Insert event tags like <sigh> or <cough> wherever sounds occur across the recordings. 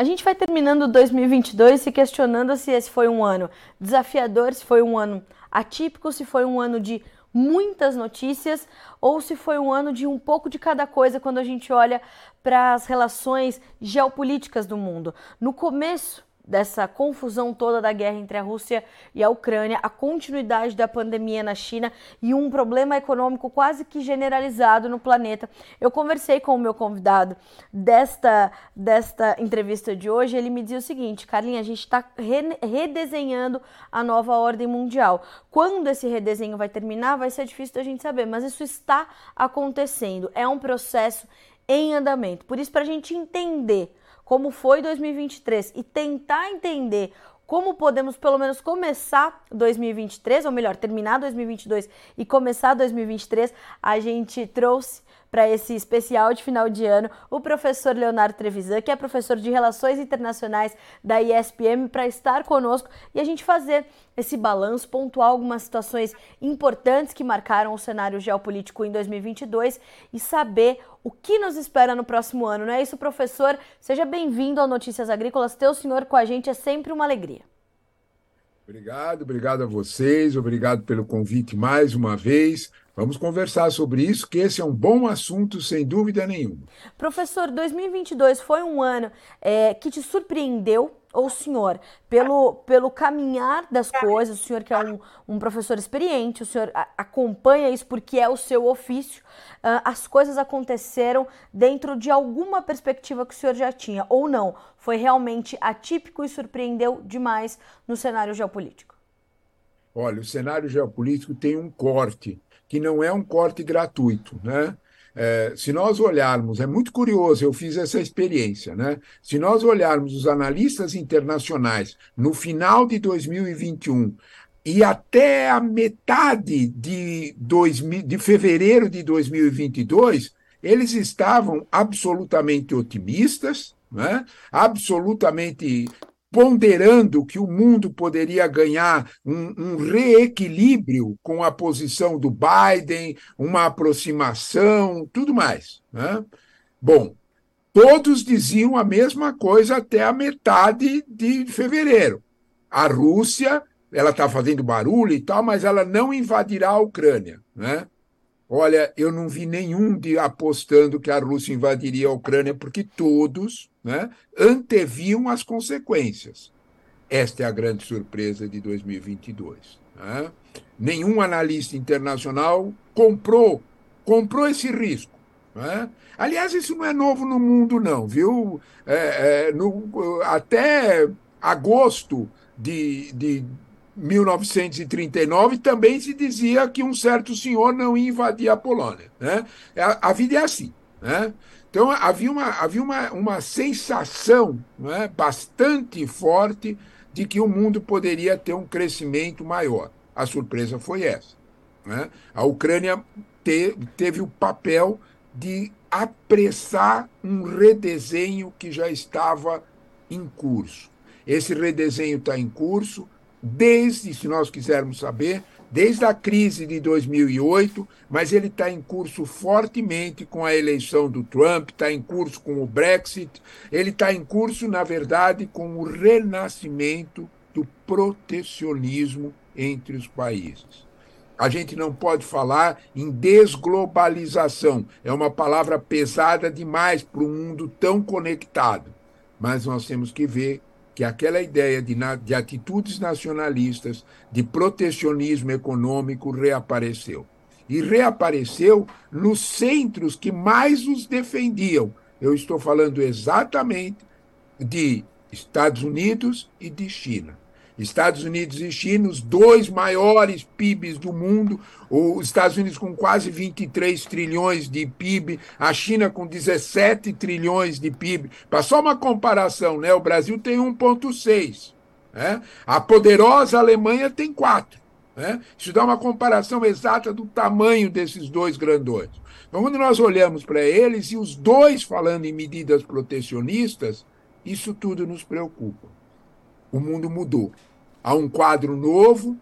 A gente vai terminando 2022 se questionando se esse foi um ano desafiador, se foi um ano atípico, se foi um ano de muitas notícias ou se foi um ano de um pouco de cada coisa quando a gente olha para as relações geopolíticas do mundo. No começo dessa confusão toda da guerra entre a Rússia e a Ucrânia, a continuidade da pandemia na China e um problema econômico quase que generalizado no planeta. Eu conversei com o meu convidado desta, desta entrevista de hoje, ele me dizia o seguinte, Carlinha, a gente está re redesenhando a nova ordem mundial. Quando esse redesenho vai terminar, vai ser difícil da gente saber, mas isso está acontecendo, é um processo em andamento. Por isso, para a gente entender como foi 2023 e tentar entender como podemos pelo menos começar 2023, ou melhor, terminar 2022 e começar 2023, a gente trouxe para esse especial de final de ano o professor Leonardo Trevisan, que é professor de Relações Internacionais da ISPM, para estar conosco e a gente fazer esse balanço, pontuar algumas situações importantes que marcaram o cenário geopolítico em 2022 e saber o que nos espera no próximo ano. Não é isso, professor? Seja bem-vindo ao Notícias Agrícolas. Ter o senhor com a gente é sempre uma alegria. Obrigado, obrigado a vocês, obrigado pelo convite mais uma vez. Vamos conversar sobre isso, que esse é um bom assunto, sem dúvida nenhuma. Professor, 2022 foi um ano é, que te surpreendeu, ou o senhor, pelo, pelo caminhar das coisas, o senhor que é um, um professor experiente, o senhor a, acompanha isso porque é o seu ofício, uh, as coisas aconteceram dentro de alguma perspectiva que o senhor já tinha, ou não? Foi realmente atípico e surpreendeu demais no cenário geopolítico? Olha, o cenário geopolítico tem um corte que não é um corte gratuito, né? É, se nós olharmos, é muito curioso, eu fiz essa experiência, né? Se nós olharmos os analistas internacionais no final de 2021 e até a metade de, 2000, de fevereiro de 2022, eles estavam absolutamente otimistas, né? absolutamente ponderando que o mundo poderia ganhar um, um, reequilíbrio com a posição do Biden, uma aproximação, tudo mais. Né? Bom, todos diziam a mesma coisa até a metade de fevereiro. A Rússia, ela está fazendo barulho e tal, mas ela não invadirá a Ucrânia. Né? Olha, eu não vi nenhum de apostando que a Rússia invadiria a Ucrânia, porque todos né, anteviam as consequências. Esta é a grande surpresa de 2022. Né? Nenhum analista internacional comprou, comprou esse risco. Né? Aliás, isso não é novo no mundo, não, viu? É, é, no, até agosto de, de 1939 também se dizia que um certo senhor não ia invadir a Polônia. Né? A, a vida é assim. Né? Então havia uma, havia uma, uma sensação né, bastante forte de que o mundo poderia ter um crescimento maior. A surpresa foi essa. Né? A Ucrânia te, teve o papel de apressar um redesenho que já estava em curso. Esse redesenho está em curso, desde, se nós quisermos saber, desde a crise de 2008, mas ele está em curso fortemente com a eleição do Trump, está em curso com o Brexit, ele está em curso, na verdade, com o renascimento do protecionismo entre os países. A gente não pode falar em desglobalização, é uma palavra pesada demais para um mundo tão conectado, mas nós temos que ver que aquela ideia de, de atitudes nacionalistas, de protecionismo econômico reapareceu. E reapareceu nos centros que mais os defendiam. Eu estou falando exatamente de Estados Unidos e de China. Estados Unidos e China, os dois maiores PIBs do mundo, os Estados Unidos com quase 23 trilhões de PIB, a China com 17 trilhões de PIB. Para só uma comparação, né? o Brasil tem 1,6. Né? A poderosa Alemanha tem 4. Né? Isso dá uma comparação exata do tamanho desses dois grandões. Então, quando nós olhamos para eles, e os dois falando em medidas protecionistas, isso tudo nos preocupa. O mundo mudou há um quadro novo.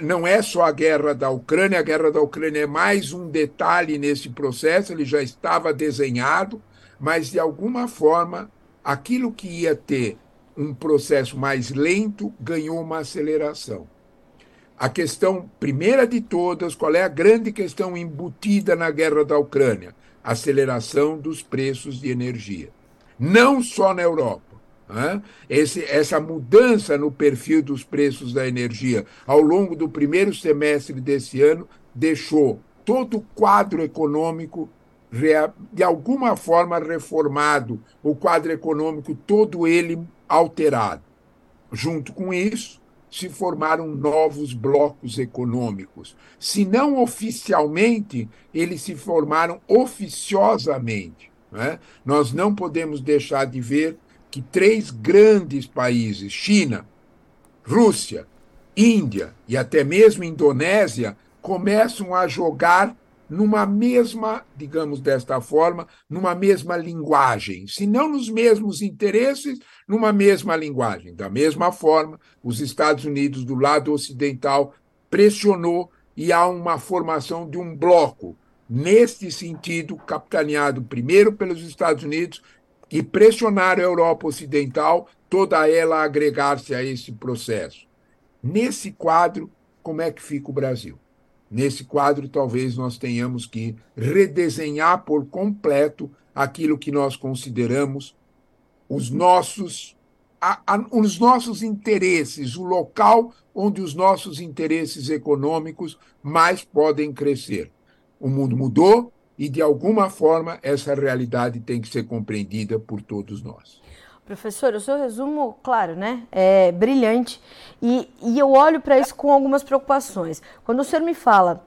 Não é só a guerra da Ucrânia, a guerra da Ucrânia é mais um detalhe nesse processo, ele já estava desenhado, mas de alguma forma aquilo que ia ter um processo mais lento ganhou uma aceleração. A questão primeira de todas, qual é a grande questão embutida na guerra da Ucrânia? Aceleração dos preços de energia. Não só na Europa. Esse, essa mudança no perfil dos preços da energia ao longo do primeiro semestre desse ano deixou todo o quadro econômico de alguma forma reformado, o quadro econômico todo ele alterado. Junto com isso, se formaram novos blocos econômicos. Se não oficialmente, eles se formaram oficiosamente. Né? Nós não podemos deixar de ver que três grandes países, China, Rússia, Índia e até mesmo Indonésia, começam a jogar numa mesma, digamos desta forma, numa mesma linguagem, se não nos mesmos interesses, numa mesma linguagem. Da mesma forma, os Estados Unidos, do lado ocidental, pressionou e há uma formação de um bloco, neste sentido, capitaneado primeiro pelos Estados Unidos, e pressionar a Europa Ocidental, toda ela a agregar-se a esse processo. Nesse quadro, como é que fica o Brasil? Nesse quadro, talvez nós tenhamos que redesenhar por completo aquilo que nós consideramos os nossos, a, a, os nossos interesses, o local onde os nossos interesses econômicos mais podem crescer. O mundo mudou e, de alguma forma, essa realidade tem que ser compreendida por todos nós. Professor, o seu resumo, claro, né, é brilhante e, e eu olho para isso com algumas preocupações. Quando o senhor me fala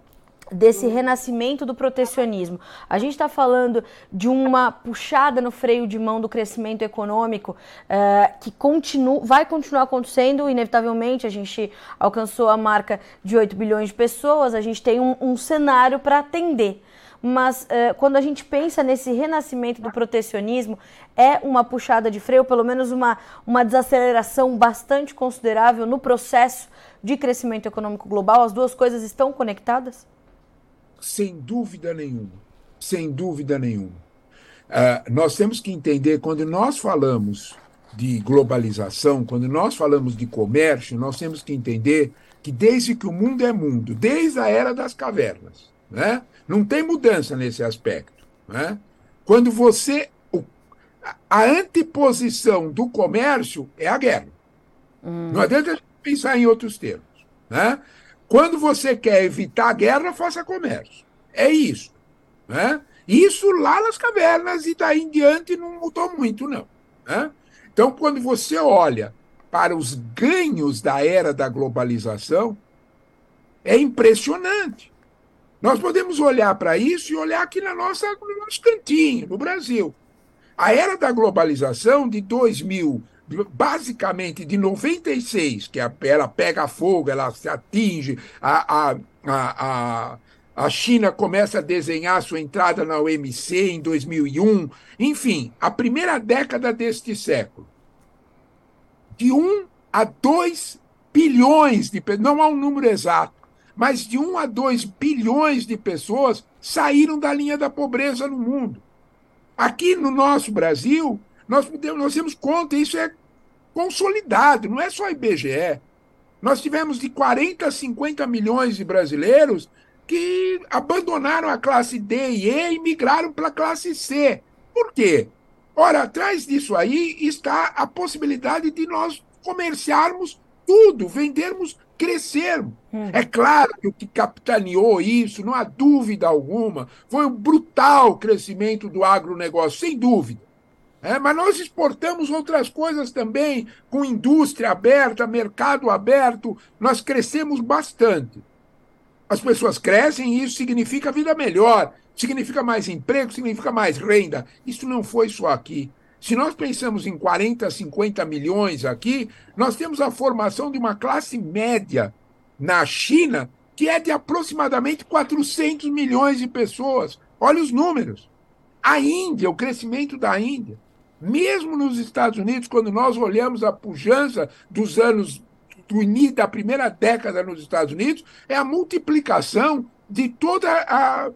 desse renascimento do protecionismo. A gente está falando de uma puxada no freio de mão do crescimento econômico uh, que continua, vai continuar acontecendo, inevitavelmente. A gente alcançou a marca de 8 bilhões de pessoas, a gente tem um, um cenário para atender mas uh, quando a gente pensa nesse renascimento do protecionismo, é uma puxada de freio, pelo menos uma, uma desaceleração bastante considerável no processo de crescimento econômico global? As duas coisas estão conectadas? Sem dúvida nenhuma. Sem dúvida nenhuma. Uh, nós temos que entender, quando nós falamos de globalização, quando nós falamos de comércio, nós temos que entender que desde que o mundo é mundo, desde a era das cavernas, né? Não tem mudança nesse aspecto. Né? Quando você. A anteposição do comércio é a guerra. Hum. Não adianta pensar em outros termos. Né? Quando você quer evitar a guerra, faça comércio. É isso. Né? Isso lá nas cavernas e daí em diante não mudou muito, não. Né? Então, quando você olha para os ganhos da era da globalização, é impressionante. Nós podemos olhar para isso e olhar aqui na nossa, no nosso cantinho, no Brasil. A era da globalização de 2000, basicamente de 96, que ela pega fogo, ela se atinge, a, a, a, a China começa a desenhar sua entrada na OMC em 2001, enfim, a primeira década deste século. De 1 a 2 bilhões de pessoas, não há um número exato, mais de 1 a 2 bilhões de pessoas saíram da linha da pobreza no mundo. Aqui no nosso Brasil, nós, podemos, nós temos conta, isso é consolidado, não é só IBGE. Nós tivemos de 40 a 50 milhões de brasileiros que abandonaram a classe D e E e migraram para a classe C. Por quê? Ora, atrás disso aí está a possibilidade de nós comerciarmos tudo, vendermos cresceram. Hum. É claro que o que capitaneou isso, não há dúvida alguma, foi o brutal crescimento do agronegócio, sem dúvida. É, mas nós exportamos outras coisas também, com indústria aberta, mercado aberto, nós crescemos bastante. As pessoas crescem e isso significa vida melhor, significa mais emprego, significa mais renda. Isso não foi só aqui. Se nós pensamos em 40, 50 milhões aqui, nós temos a formação de uma classe média na China que é de aproximadamente 400 milhões de pessoas. Olha os números. A Índia, o crescimento da Índia, mesmo nos Estados Unidos, quando nós olhamos a pujança dos anos do início da primeira década nos Estados Unidos, é a multiplicação de toda a,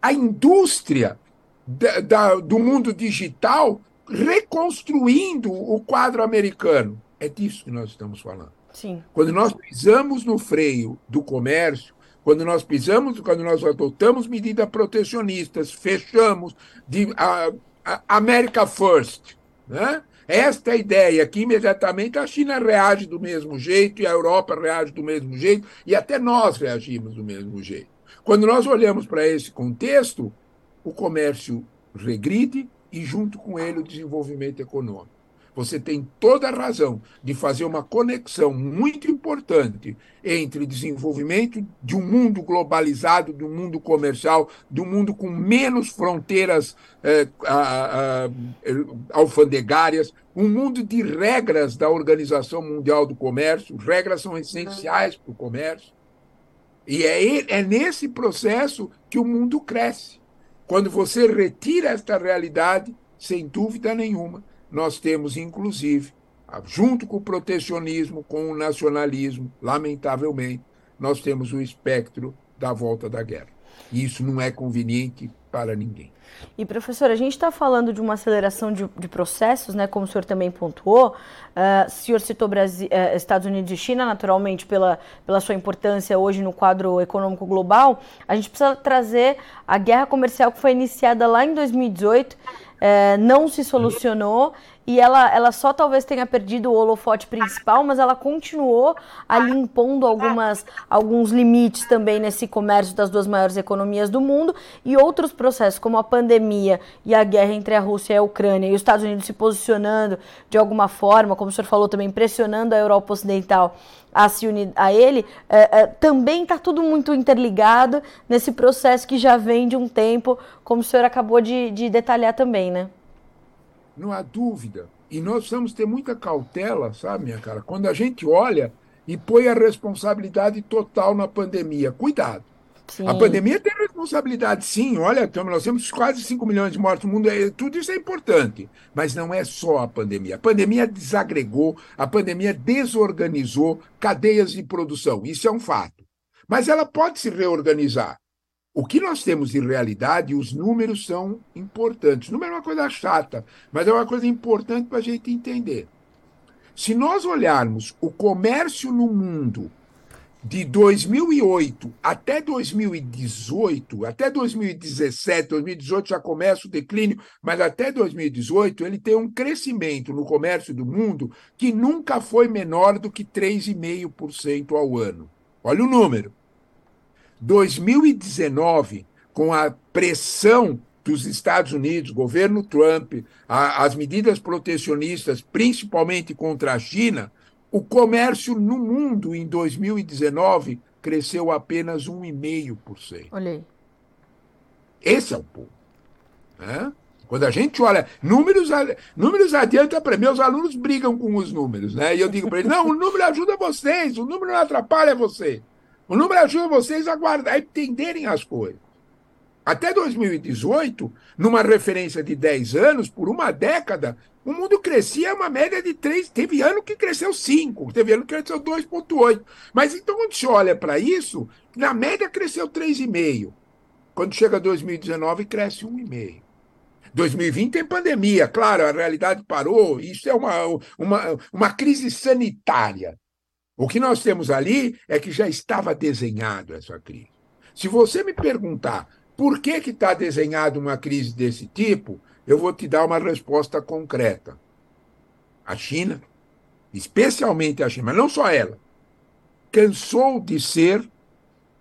a indústria da, da, do mundo digital reconstruindo o quadro americano. É disso que nós estamos falando. Sim. Quando nós pisamos no freio do comércio, quando nós pisamos, quando nós adotamos medidas protecionistas, fechamos de a, a America First, né? Esta é ideia que imediatamente a China reage do mesmo jeito e a Europa reage do mesmo jeito e até nós reagimos do mesmo jeito. Quando nós olhamos para esse contexto, o comércio regride e junto com ele o desenvolvimento econômico. Você tem toda a razão de fazer uma conexão muito importante entre desenvolvimento de um mundo globalizado, de um mundo comercial, de um mundo com menos fronteiras eh, a, a, alfandegárias, um mundo de regras da Organização Mundial do Comércio. Regras são essenciais para o comércio. E é, é nesse processo que o mundo cresce. Quando você retira esta realidade, sem dúvida nenhuma, nós temos, inclusive, junto com o protecionismo, com o nacionalismo, lamentavelmente, nós temos o espectro da volta da guerra. E isso não é conveniente para ninguém. E, professor, a gente está falando de uma aceleração de, de, processos, né, como o senhor também pontuou. Uh, o senhor citou Brasil, uh, Estados Unidos e China, naturalmente, pela, pela sua importância hoje no quadro econômico global. A gente precisa trazer a guerra comercial que foi iniciada lá em 2018 é, não se solucionou e ela, ela só talvez tenha perdido o holofote principal, mas ela continuou ali impondo algumas, alguns limites também nesse comércio das duas maiores economias do mundo e outros processos, como a pandemia e a guerra entre a Rússia e a Ucrânia e os Estados Unidos se posicionando de alguma forma, como o senhor falou também, pressionando a Europa Ocidental a se unir a ele, é, é, também está tudo muito interligado nesse processo que já vem de um tempo, como o senhor acabou de, de detalhar também, né? não há dúvida. E nós precisamos ter muita cautela, sabe, minha cara? Quando a gente olha e põe a responsabilidade total na pandemia. Cuidado. Sim. A pandemia tem responsabilidade, sim. Olha, nós temos quase 5 milhões de mortos no mundo, é, tudo isso é importante. Mas não é só a pandemia. A pandemia desagregou, a pandemia desorganizou cadeias de produção. Isso é um fato. Mas ela pode se reorganizar. O que nós temos de realidade, os números são importantes. Número é uma coisa chata, mas é uma coisa importante para a gente entender. Se nós olharmos o comércio no mundo de 2008 até 2018, até 2017, 2018 já começa o declínio, mas até 2018 ele tem um crescimento no comércio do mundo que nunca foi menor do que 3,5% ao ano. Olha o número. 2019, com a pressão dos Estados Unidos, governo Trump, a, as medidas protecionistas, principalmente contra a China, o comércio no mundo em 2019 cresceu apenas 1,5%. Olhei. Esse é o ponto. Né? Quando a gente olha, números, números adianta para meus alunos brigam com os números, né? E eu digo para eles: não, o número ajuda vocês, o número não atrapalha você. O número ajuda vocês a guardar, a entenderem as coisas. Até 2018, numa referência de 10 anos, por uma década, o mundo crescia uma média de 3. Teve ano que cresceu 5, teve ano que cresceu 2,8. Mas então, quando se olha para isso, na média cresceu 3,5. Quando chega 2019, cresce 1,5. 2020 tem pandemia, claro, a realidade parou, isso é uma, uma, uma crise sanitária. O que nós temos ali é que já estava desenhado essa crise. Se você me perguntar por que está desenhado uma crise desse tipo, eu vou te dar uma resposta concreta. A China, especialmente a China, mas não só ela, cansou de ser,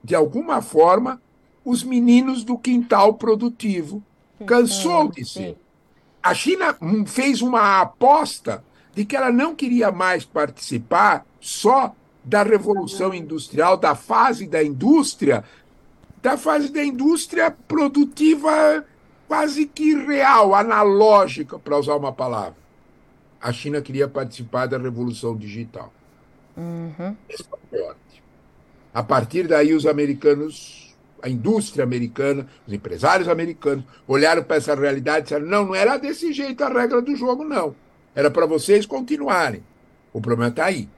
de alguma forma, os meninos do quintal produtivo. Cansou de ser. A China fez uma aposta de que ela não queria mais participar só da revolução industrial, da fase da indústria, da fase da indústria produtiva quase que real, analógica, para usar uma palavra. A China queria participar da revolução digital. Uhum. É a partir daí, os americanos, a indústria americana, os empresários americanos, olharam para essa realidade e disseram: não, não era desse jeito a regra do jogo, não. Era para vocês continuarem. O problema está aí.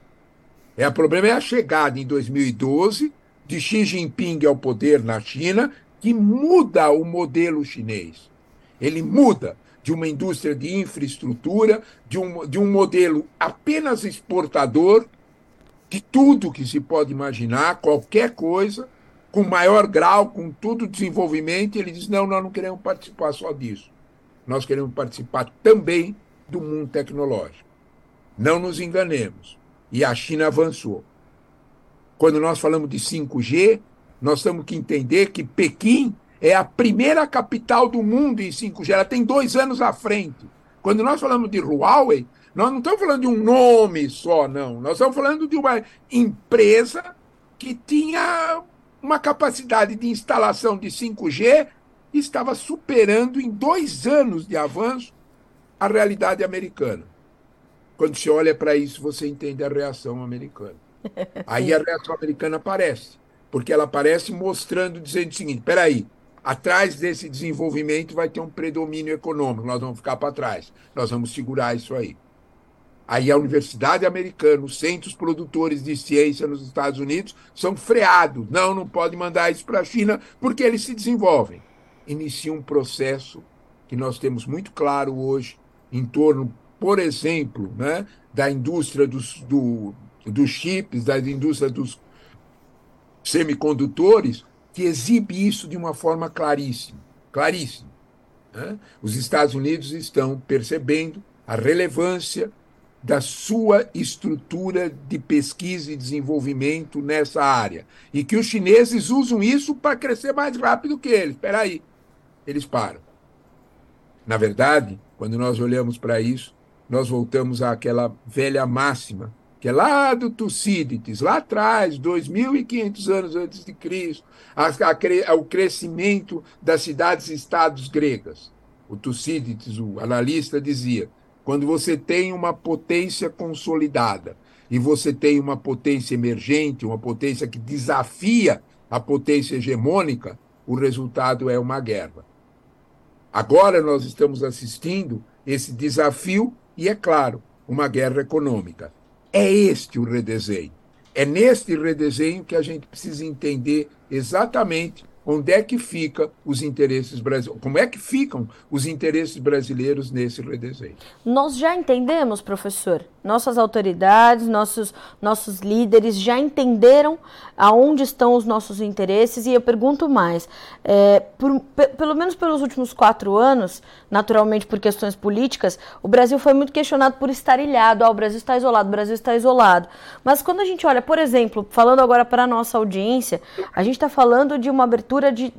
É, o problema é a chegada em 2012 de Xi Jinping ao poder na China, que muda o modelo chinês. Ele muda. de uma indústria de infraestrutura, de um, de um modelo apenas exportador de tudo que se pode imaginar, qualquer coisa, com maior grau, com todo o desenvolvimento. Ele diz: não, nós não queremos participar só disso. Nós queremos participar também do mundo tecnológico. Não nos enganemos. E a China avançou. Quando nós falamos de 5G, nós temos que entender que Pequim é a primeira capital do mundo em 5G. Ela tem dois anos à frente. Quando nós falamos de Huawei, nós não estamos falando de um nome só, não. Nós estamos falando de uma empresa que tinha uma capacidade de instalação de 5G e estava superando em dois anos de avanço a realidade americana. Quando se olha para isso, você entende a reação americana. <laughs> Aí a reação americana aparece, porque ela aparece mostrando, dizendo o seguinte: espera aí, atrás desse desenvolvimento vai ter um predomínio econômico, nós vamos ficar para trás, nós vamos segurar isso aí. Aí a Universidade Americana, os centros produtores de ciência nos Estados Unidos são freados. Não, não pode mandar isso para a China porque eles se desenvolvem. Inicia um processo que nós temos muito claro hoje em torno, por exemplo, né, da indústria dos, do, dos chips, da indústria dos semicondutores, que exibe isso de uma forma claríssima. Claríssima. Né? Os Estados Unidos estão percebendo a relevância da sua estrutura de pesquisa e desenvolvimento nessa área. E que os chineses usam isso para crescer mais rápido que eles. Espera aí. Eles param. Na verdade, quando nós olhamos para isso, nós voltamos àquela velha máxima, que é lá do Tucídides, lá atrás, 2.500 anos antes de Cristo, a, a, o crescimento das cidades-estados gregas. O Tucídides, o analista, dizia quando você tem uma potência consolidada e você tem uma potência emergente, uma potência que desafia a potência hegemônica, o resultado é uma guerra. Agora nós estamos assistindo esse desafio e, é claro, uma guerra econômica. É este o redesenho. É neste redesenho que a gente precisa entender exatamente onde é que fica os interesses brasileiros, como é que ficam os interesses brasileiros nesse redesenho. Nós já entendemos, professor, nossas autoridades, nossos, nossos líderes já entenderam aonde estão os nossos interesses e eu pergunto mais, é, por, pelo menos pelos últimos quatro anos, naturalmente por questões políticas, o Brasil foi muito questionado por estar ilhado, ah, o Brasil está isolado, o Brasil está isolado. Mas quando a gente olha, por exemplo, falando agora para a nossa audiência, a gente está falando de uma abertura de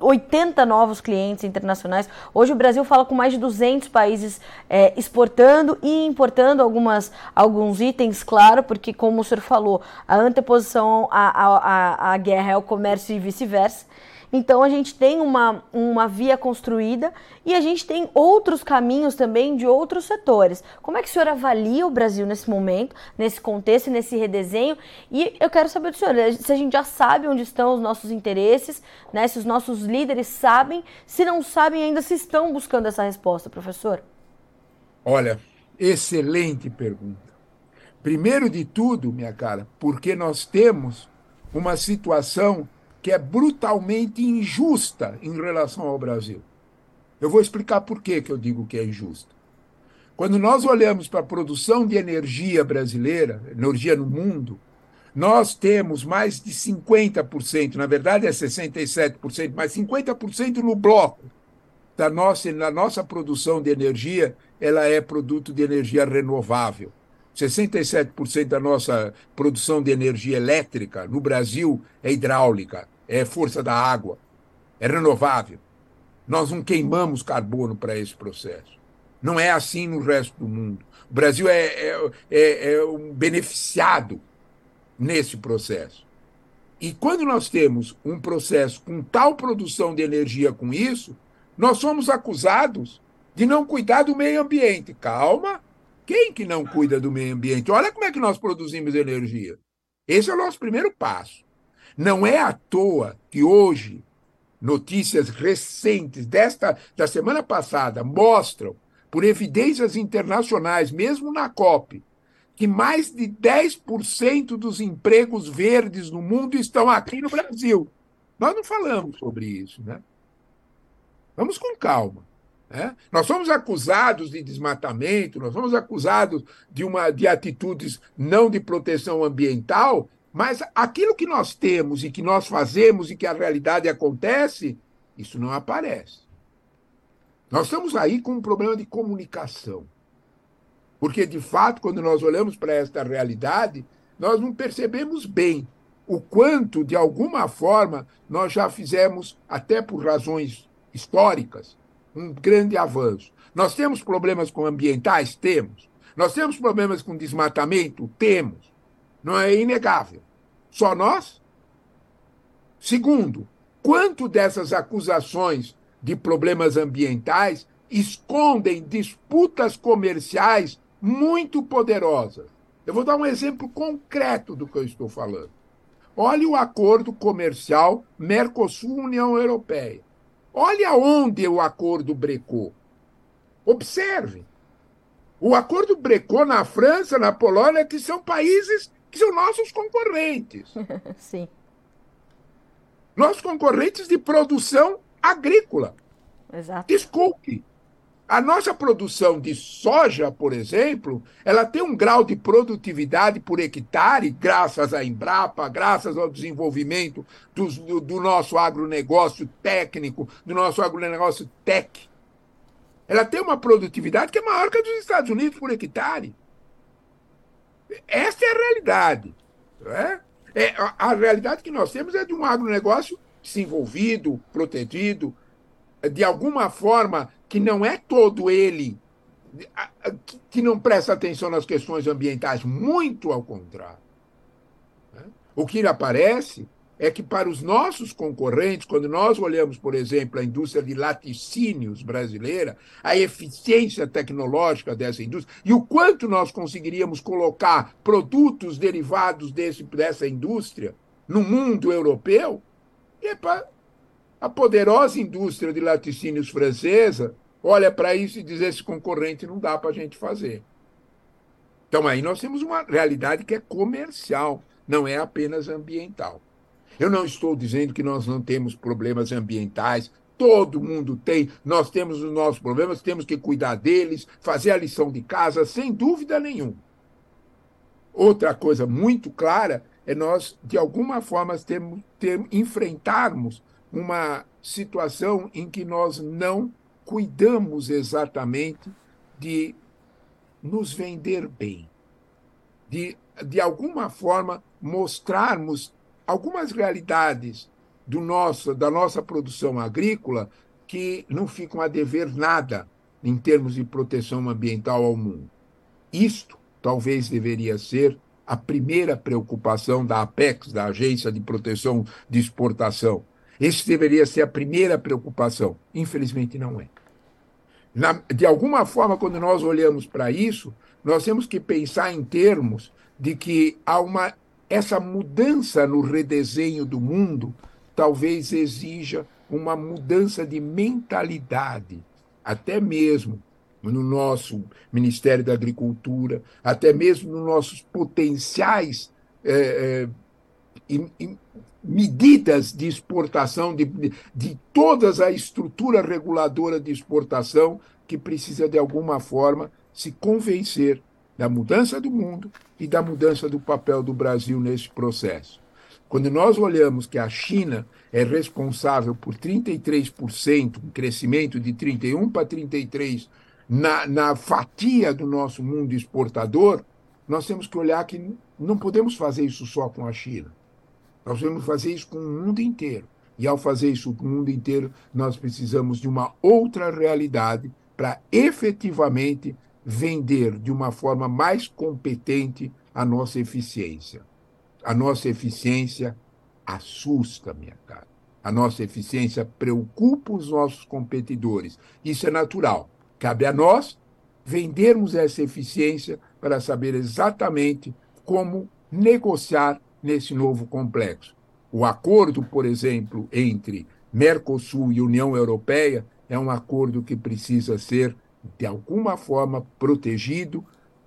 80 novos clientes internacionais. Hoje o Brasil fala com mais de 200 países é, exportando e importando algumas, alguns itens, claro, porque como o senhor falou, a anteposição à, à, à guerra é o comércio e vice-versa. Então a gente tem uma, uma via construída e a gente tem outros caminhos também de outros setores. Como é que o senhor avalia o Brasil nesse momento, nesse contexto, nesse redesenho? E eu quero saber do senhor, se a gente já sabe onde estão os nossos interesses, né? se os nossos líderes sabem, se não sabem ainda se estão buscando essa resposta, professor. Olha, excelente pergunta. Primeiro de tudo, minha cara, porque nós temos uma situação que é brutalmente injusta em relação ao Brasil. Eu vou explicar por que, que eu digo que é injusta. Quando nós olhamos para a produção de energia brasileira, energia no mundo, nós temos mais de 50%, na verdade é 67%, mas 50% no bloco da nossa, na nossa produção de energia, ela é produto de energia renovável. 67% da nossa produção de energia elétrica no Brasil é hidráulica, é força da água, é renovável. Nós não queimamos carbono para esse processo. Não é assim no resto do mundo. O Brasil é, é, é, é um beneficiado nesse processo. E quando nós temos um processo com tal produção de energia com isso, nós somos acusados de não cuidar do meio ambiente. Calma, quem que não cuida do meio ambiente? Olha como é que nós produzimos energia. Esse é o nosso primeiro passo. Não é à toa que hoje notícias recentes desta da semana passada mostram, por evidências internacionais, mesmo na COP, que mais de 10% dos empregos verdes no mundo estão aqui no Brasil. Nós não falamos sobre isso, né? Vamos com calma. Né? Nós somos acusados de desmatamento, nós somos acusados de, uma, de atitudes não de proteção ambiental, mas aquilo que nós temos e que nós fazemos e que a realidade acontece, isso não aparece. Nós estamos aí com um problema de comunicação. Porque, de fato, quando nós olhamos para esta realidade, nós não percebemos bem o quanto, de alguma forma, nós já fizemos, até por razões históricas, um grande avanço. Nós temos problemas com ambientais? Temos. Nós temos problemas com desmatamento? Temos. Não é inegável. Só nós? Segundo, quanto dessas acusações de problemas ambientais escondem disputas comerciais muito poderosas? Eu vou dar um exemplo concreto do que eu estou falando. Olhe o acordo comercial Mercosul-União Europeia. Olhe aonde o acordo brecou. Observe. O acordo brecou na França, na Polônia, que são países que são nossos concorrentes. <laughs> Sim. Nossos concorrentes de produção agrícola. Exato. Desculpe. A nossa produção de soja, por exemplo, ela tem um grau de produtividade por hectare, graças à Embrapa, graças ao desenvolvimento do, do, nosso agronegócio técnico, do nosso agronegócio tech. Ela tem uma produtividade que é maior que a dos Estados Unidos por hectare. Essa é a realidade. É? É, a, a realidade que nós temos é de um agronegócio desenvolvido, protegido, de alguma forma que não é todo ele que não presta atenção nas questões ambientais, muito ao contrário. Né? O que aparece é que para os nossos concorrentes, quando nós olhamos, por exemplo, a indústria de laticínios brasileira, a eficiência tecnológica dessa indústria e o quanto nós conseguiríamos colocar produtos derivados desse, dessa indústria no mundo europeu, epa, a poderosa indústria de laticínios francesa olha para isso e diz: esse concorrente não dá para a gente fazer. Então aí nós temos uma realidade que é comercial, não é apenas ambiental. Eu não estou dizendo que nós não temos problemas ambientais, todo mundo tem, nós temos os nossos problemas, temos que cuidar deles, fazer a lição de casa, sem dúvida nenhuma. Outra coisa muito clara é nós, de alguma forma, temos, ter, enfrentarmos uma situação em que nós não cuidamos exatamente de nos vender bem, de, de alguma forma, mostrarmos algumas realidades do nosso, da nossa produção agrícola que não ficam a dever nada em termos de proteção ambiental ao mundo. Isto talvez deveria ser a primeira preocupação da Apex, da Agência de Proteção de Exportação. Esse deveria ser a primeira preocupação. Infelizmente, não é. Na, de alguma forma, quando nós olhamos para isso, nós temos que pensar em termos de que há uma essa mudança no redesenho do mundo talvez exija uma mudança de mentalidade, até mesmo no nosso Ministério da Agricultura, até mesmo nos nossos potenciais é, é, medidas de exportação, de, de, de toda a estrutura reguladora de exportação, que precisa, de alguma forma, se convencer da mudança do mundo e da mudança do papel do Brasil nesse processo. Quando nós olhamos que a China é responsável por 33%, um crescimento de 31 para 33 na, na fatia do nosso mundo exportador, nós temos que olhar que não podemos fazer isso só com a China. Nós que fazer isso com o mundo inteiro. E ao fazer isso com o mundo inteiro, nós precisamos de uma outra realidade para efetivamente vender de uma forma mais competente a nossa eficiência. A nossa eficiência assusta, minha cara. A nossa eficiência preocupa os nossos competidores. Isso é natural. Cabe a nós vendermos essa eficiência para saber exatamente como negociar nesse novo complexo. O acordo, por exemplo, entre Mercosul e União Europeia é um acordo que precisa ser de alguma forma protegido.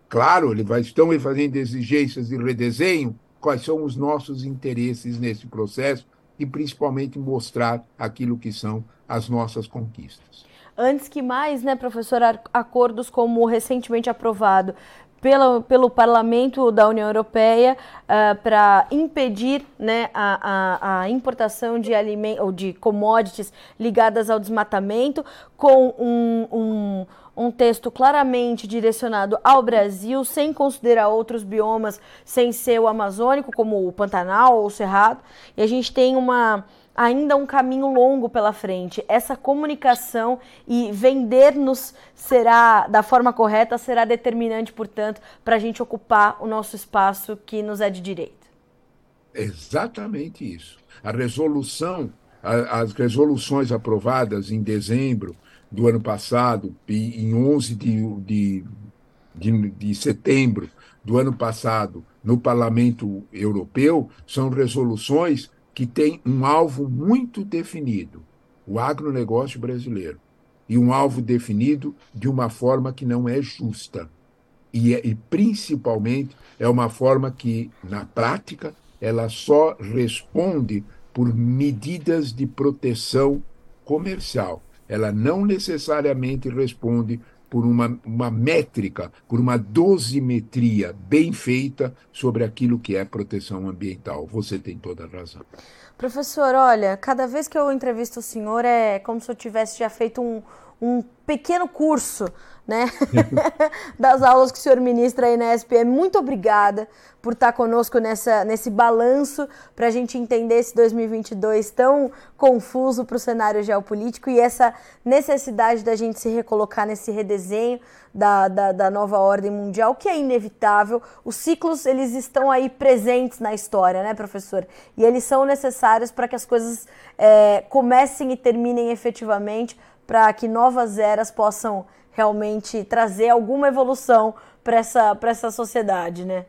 Claro, ele vai, estão fazendo exigências de redesenho, quais são os nossos interesses nesse processo e principalmente mostrar aquilo que são as nossas conquistas. Antes que mais, né, professor, acordos como o recentemente aprovado pelo, Parlamento da União Europeia uh, para impedir né, a, a, a, importação de alimentos ou de commodities ligadas ao desmatamento, com um, um, um texto claramente direcionado ao Brasil, sem considerar outros biomas sem ser o amazônico, como o Pantanal ou o Cerrado. E a gente tem uma ainda um caminho longo pela frente. Essa comunicação e vender-nos será da forma correta será determinante, portanto, para a gente ocupar o nosso espaço que nos é de direito. Exatamente isso. A resolução, as resoluções aprovadas em dezembro do ano passado e em 11 de, de, de, de setembro do ano passado no Parlamento Europeu são resoluções que tem um alvo muito definido, o agronegócio brasileiro, e um alvo definido de uma forma que não é justa. E, é, e principalmente é uma forma que, na prática, ela só responde por medidas de proteção comercial. Ela não necessariamente responde por uma, uma métrica, por uma dosimetria bem feita sobre aquilo que é proteção ambiental. Você tem toda a razão. Professor, olha, cada vez que eu entrevisto o senhor é como se eu tivesse já feito um, um pequeno curso né? <laughs> das aulas que o senhor ministra aí na SPM. Muito obrigada por estar conosco nessa, nesse balanço para a gente entender esse 2022 tão confuso para o cenário geopolítico e essa necessidade da gente se recolocar nesse redesenho da, da, da, nova ordem mundial, que é inevitável. Os ciclos, eles estão aí presentes na história, né, professor? E eles são necessários para que as coisas é, comecem e terminem efetivamente, para que novas eras possam realmente trazer alguma evolução para essa, essa sociedade, né?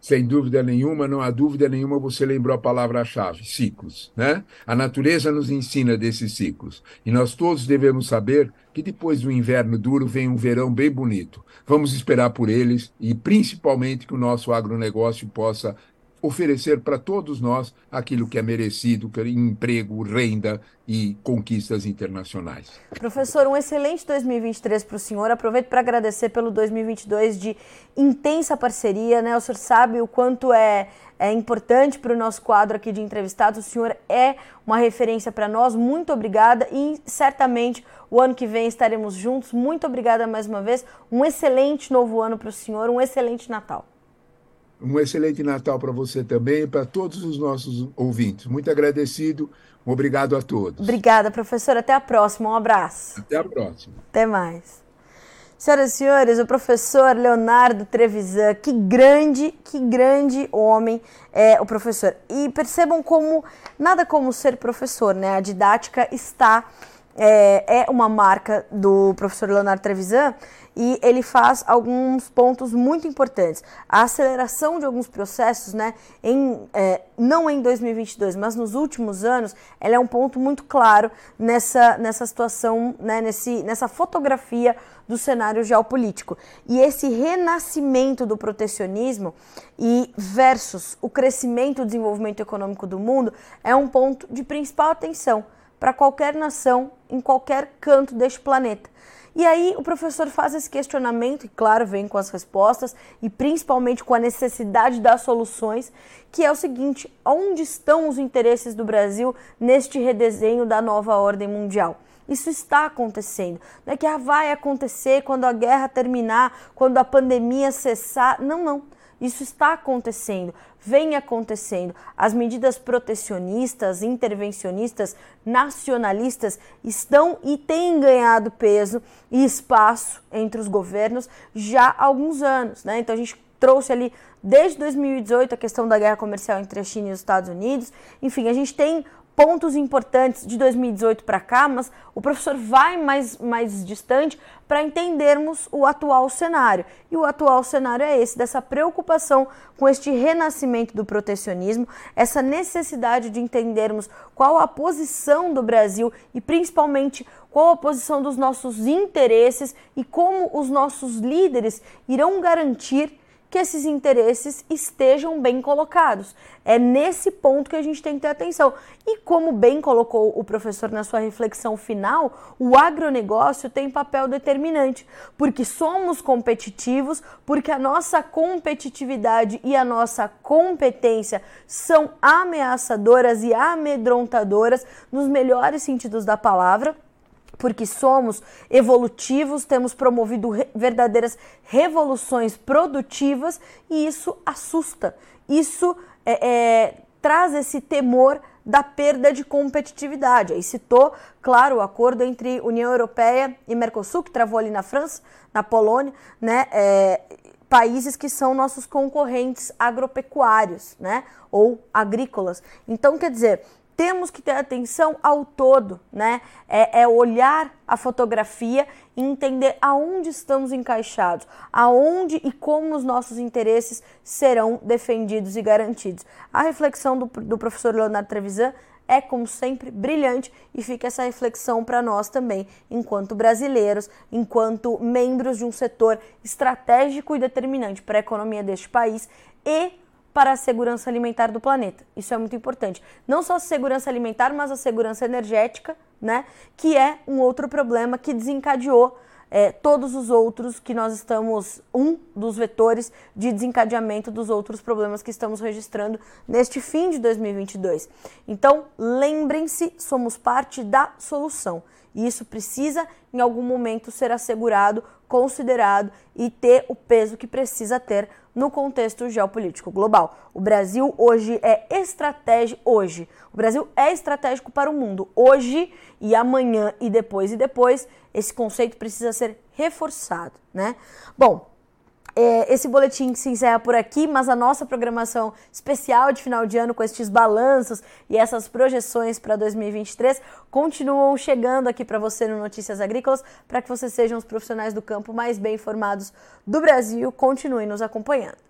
Sem dúvida nenhuma, não há dúvida nenhuma, você lembrou a palavra-chave, ciclos. Né? A natureza nos ensina desses ciclos. E nós todos devemos saber que depois do inverno duro vem um verão bem bonito. Vamos esperar por eles e principalmente que o nosso agronegócio possa oferecer para todos nós aquilo que é merecido, que é emprego, renda e conquistas internacionais. Professor, um excelente 2023 para o senhor. Aproveito para agradecer pelo 2022 de intensa parceria. Né? O senhor sabe o quanto é, é importante para o nosso quadro aqui de entrevistados. O senhor é uma referência para nós. Muito obrigada e certamente o ano que vem estaremos juntos. Muito obrigada mais uma vez. Um excelente novo ano para o senhor, um excelente Natal. Um excelente Natal para você também e para todos os nossos ouvintes. Muito agradecido. Obrigado a todos. Obrigada, professor. Até a próxima. Um abraço. Até a próxima. Até mais. Senhoras e senhores, o professor Leonardo Trevisan, que grande, que grande homem é o professor. E percebam como, nada como ser professor, né? A didática está, é, é uma marca do professor Leonardo Trevisan e ele faz alguns pontos muito importantes. A aceleração de alguns processos, né, em, é, não em 2022, mas nos últimos anos, ela é um ponto muito claro nessa, nessa situação, né, nesse, nessa fotografia do cenário geopolítico. E esse renascimento do protecionismo e versus o crescimento e desenvolvimento econômico do mundo é um ponto de principal atenção para qualquer nação em qualquer canto deste planeta. E aí o professor faz esse questionamento, e claro, vem com as respostas, e principalmente com a necessidade das soluções, que é o seguinte: onde estão os interesses do Brasil neste redesenho da nova ordem mundial? Isso está acontecendo. Não é que ah, vai acontecer quando a guerra terminar, quando a pandemia cessar. Não, não. Isso está acontecendo, vem acontecendo. As medidas protecionistas, intervencionistas, nacionalistas estão e têm ganhado peso e espaço entre os governos já há alguns anos. Né? Então a gente trouxe ali desde 2018 a questão da guerra comercial entre a China e os Estados Unidos. Enfim, a gente tem pontos importantes de 2018 para cá, mas o professor vai mais, mais distante para entendermos o atual cenário. E o atual cenário é esse, dessa preocupação com este renascimento do protecionismo, essa necessidade de entendermos qual a posição do Brasil e principalmente qual a posição dos nossos interesses e como os nossos líderes irão garantir que esses interesses estejam bem colocados. É nesse ponto que a gente tem que ter atenção. E como bem colocou o professor na sua reflexão final, o agronegócio tem papel determinante, porque somos competitivos, porque a nossa competitividade e a nossa competência são ameaçadoras e amedrontadoras nos melhores sentidos da palavra porque somos evolutivos, temos promovido re verdadeiras revoluções produtivas e isso assusta. Isso é, é, traz esse temor da perda de competitividade. Aí citou, claro, o acordo entre União Europeia e Mercosul, que travou ali na França, na Polônia, né? É, países que são nossos concorrentes agropecuários, né? Ou agrícolas. Então, quer dizer, temos que ter atenção ao todo, né? É, é, olhar a fotografia e entender aonde estamos encaixados, aonde e como os nossos interesses serão defendidos e garantidos. A reflexão do, do professor Leonardo Trevisan é, como sempre, brilhante e fica essa reflexão para nós também, enquanto brasileiros, enquanto membros de um setor estratégico e determinante para a economia deste país e para a segurança alimentar do planeta. Isso é muito importante. Não só a segurança alimentar, mas a segurança energética, né? Que é um outro problema que desencadeou é, todos os outros que nós estamos, um dos vetores de desencadeamento dos outros problemas que estamos registrando neste fim de 2022. Então, lembrem-se, somos parte da solução. E isso precisa, em algum momento, ser assegurado, considerado e ter o peso que precisa ter no contexto geopolítico global. O Brasil hoje é estratégico hoje. O Brasil é estratégico para o mundo hoje e amanhã e depois e depois. Esse conceito precisa ser reforçado, né? Bom, esse boletim se encerra por aqui, mas a nossa programação especial de final de ano com estes balanços e essas projeções para 2023 continuam chegando aqui para você no Notícias Agrícolas, para que vocês sejam os profissionais do campo mais bem informados do Brasil. Continue nos acompanhando.